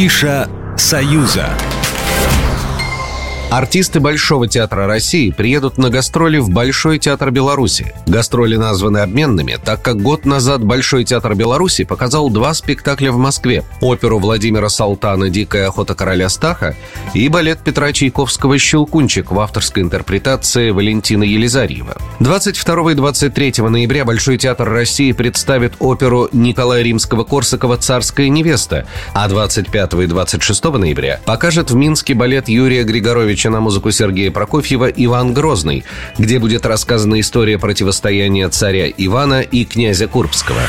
Афиша «Союза». Артисты Большого театра России приедут на гастроли в Большой театр Беларуси. Гастроли названы обменными, так как год назад Большой театр Беларуси показал два спектакля в Москве. Оперу Владимира Салтана «Дикая охота короля Стаха» и балет Петра Чайковского «Щелкунчик» в авторской интерпретации Валентина Елизарьева. 22 и 23 ноября Большой театр России представит оперу Николая Римского-Корсакова «Царская невеста», а 25 и 26 ноября покажет в Минске балет Юрия Григоровича Петровича на музыку Сергея Прокофьева «Иван Грозный», где будет рассказана история противостояния царя Ивана и князя Курбского.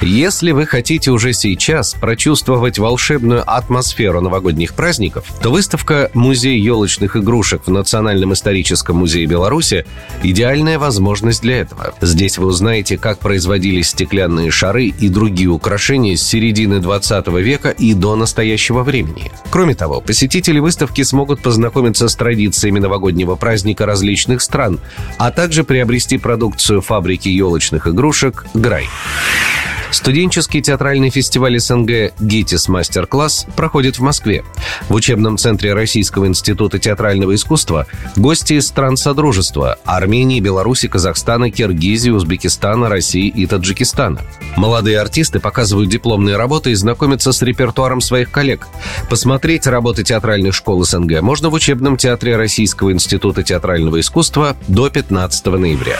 Если вы хотите уже сейчас прочувствовать волшебную атмосферу новогодних праздников, то выставка «Музей елочных игрушек» в Национальном историческом музее Беларуси – идеальная возможность для этого. Здесь вы узнаете, как производились стеклянные шары и другие украшения с середины 20 века и до настоящего времени. Кроме того, посетители выставки смогут познакомиться с традициями новогоднего праздника различных стран, а также приобрести продукцию фабрики елочных игрушек «Грай». Студенческий театральный фестиваль СНГ «ГИТИС Мастер-класс» проходит в Москве. В учебном центре Российского института театрального искусства гости из стран Содружества – Армении, Беларуси, Казахстана, Киргизии, Узбекистана, России и Таджикистана. Молодые артисты показывают дипломные работы и знакомятся с репертуаром своих коллег. Посмотреть работы театральных школ СНГ можно в учебном театре Российского института театрального искусства до 15 ноября.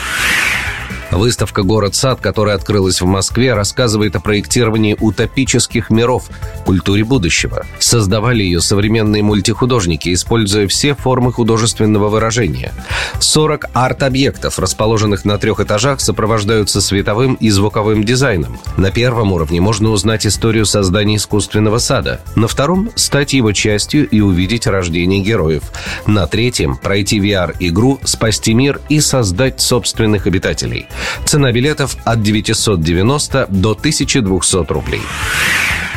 Выставка «Город-сад», которая открылась в Москве, рассказывает о проектировании утопических миров, культуре будущего. Создавали ее современные мультихудожники, используя все формы художественного выражения. 40 арт-объектов, расположенных на трех этажах, сопровождаются световым и звуковым дизайном. На первом уровне можно узнать историю создания искусственного сада. На втором – стать его частью и увидеть рождение героев. На третьем – пройти VR-игру, спасти мир и создать собственных обитателей. Цена билетов от 990 до 1200 рублей.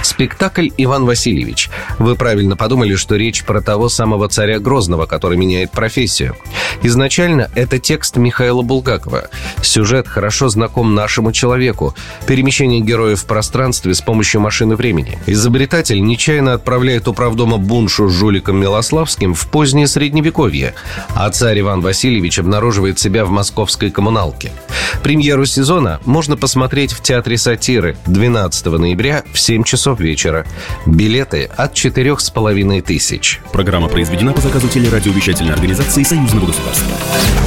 Спектакль «Иван Васильевич». Вы правильно подумали, что речь про того самого царя Грозного, который меняет профессию. Изначально это текст Михаила Булгакова. Сюжет хорошо знаком нашему человеку. Перемещение героев в пространстве с помощью машины времени. Изобретатель нечаянно отправляет управдома Буншу с жуликом Милославским в позднее Средневековье, а царь Иван Васильевич обнаруживает себя в московской коммуналке. Премьеру сезона можно посмотреть в Театре сатиры 12 ноября в 7 часов вечера. Билеты от четырех с половиной тысяч. Программа произведена по заказу телерадиовещательной организации Союзного государства.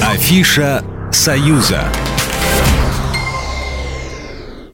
Афиша «Союза».